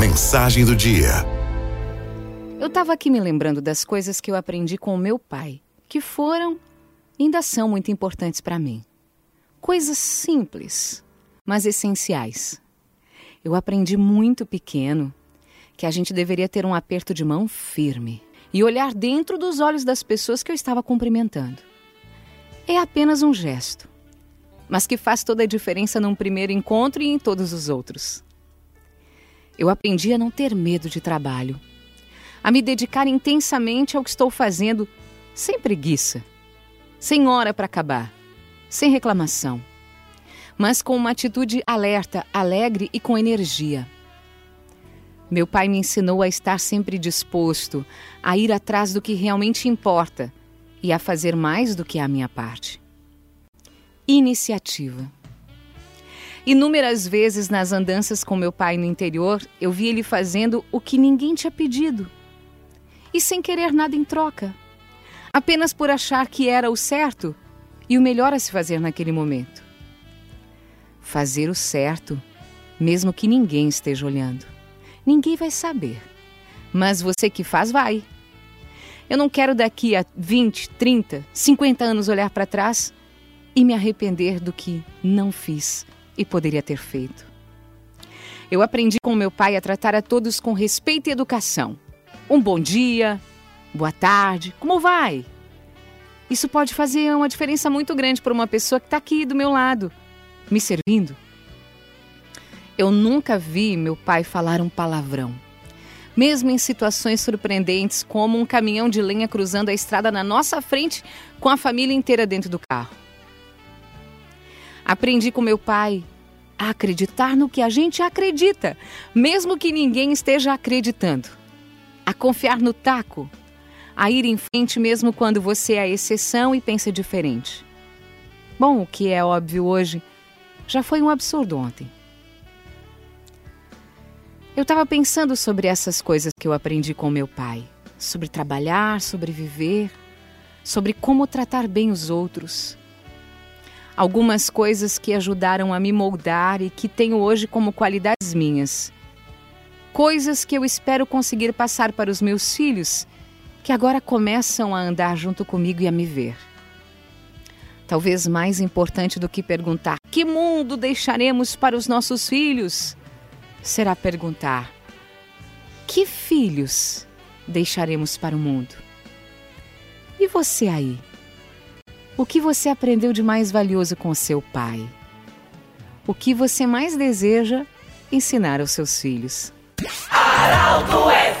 Mensagem do dia. Eu estava aqui me lembrando das coisas que eu aprendi com o meu pai, que foram e ainda são muito importantes para mim. Coisas simples, mas essenciais. Eu aprendi muito pequeno que a gente deveria ter um aperto de mão firme e olhar dentro dos olhos das pessoas que eu estava cumprimentando. É apenas um gesto, mas que faz toda a diferença num primeiro encontro e em todos os outros. Eu aprendi a não ter medo de trabalho, a me dedicar intensamente ao que estou fazendo, sem preguiça, sem hora para acabar, sem reclamação, mas com uma atitude alerta, alegre e com energia. Meu pai me ensinou a estar sempre disposto a ir atrás do que realmente importa e a fazer mais do que a minha parte. Iniciativa. Inúmeras vezes nas andanças com meu pai no interior, eu vi ele fazendo o que ninguém tinha pedido. E sem querer nada em troca. Apenas por achar que era o certo e o melhor a se fazer naquele momento. Fazer o certo, mesmo que ninguém esteja olhando. Ninguém vai saber. Mas você que faz, vai. Eu não quero daqui a 20, 30, 50 anos olhar para trás e me arrepender do que não fiz e poderia ter feito. Eu aprendi com meu pai a tratar a todos com respeito e educação. Um bom dia, boa tarde, como vai? Isso pode fazer uma diferença muito grande para uma pessoa que está aqui do meu lado, me servindo. Eu nunca vi meu pai falar um palavrão mesmo em situações surpreendentes, como um caminhão de lenha cruzando a estrada na nossa frente com a família inteira dentro do carro. Aprendi com meu pai acreditar no que a gente acredita, mesmo que ninguém esteja acreditando. A confiar no taco, a ir em frente mesmo quando você é a exceção e pensa diferente. Bom, o que é óbvio hoje já foi um absurdo ontem. Eu estava pensando sobre essas coisas que eu aprendi com meu pai, sobre trabalhar, sobre viver, sobre como tratar bem os outros. Algumas coisas que ajudaram a me moldar e que tenho hoje como qualidades minhas. Coisas que eu espero conseguir passar para os meus filhos, que agora começam a andar junto comigo e a me ver. Talvez mais importante do que perguntar: que mundo deixaremos para os nossos filhos? será perguntar: que filhos deixaremos para o mundo? E você aí? O que você aprendeu de mais valioso com seu pai? O que você mais deseja ensinar aos seus filhos? Araldo F.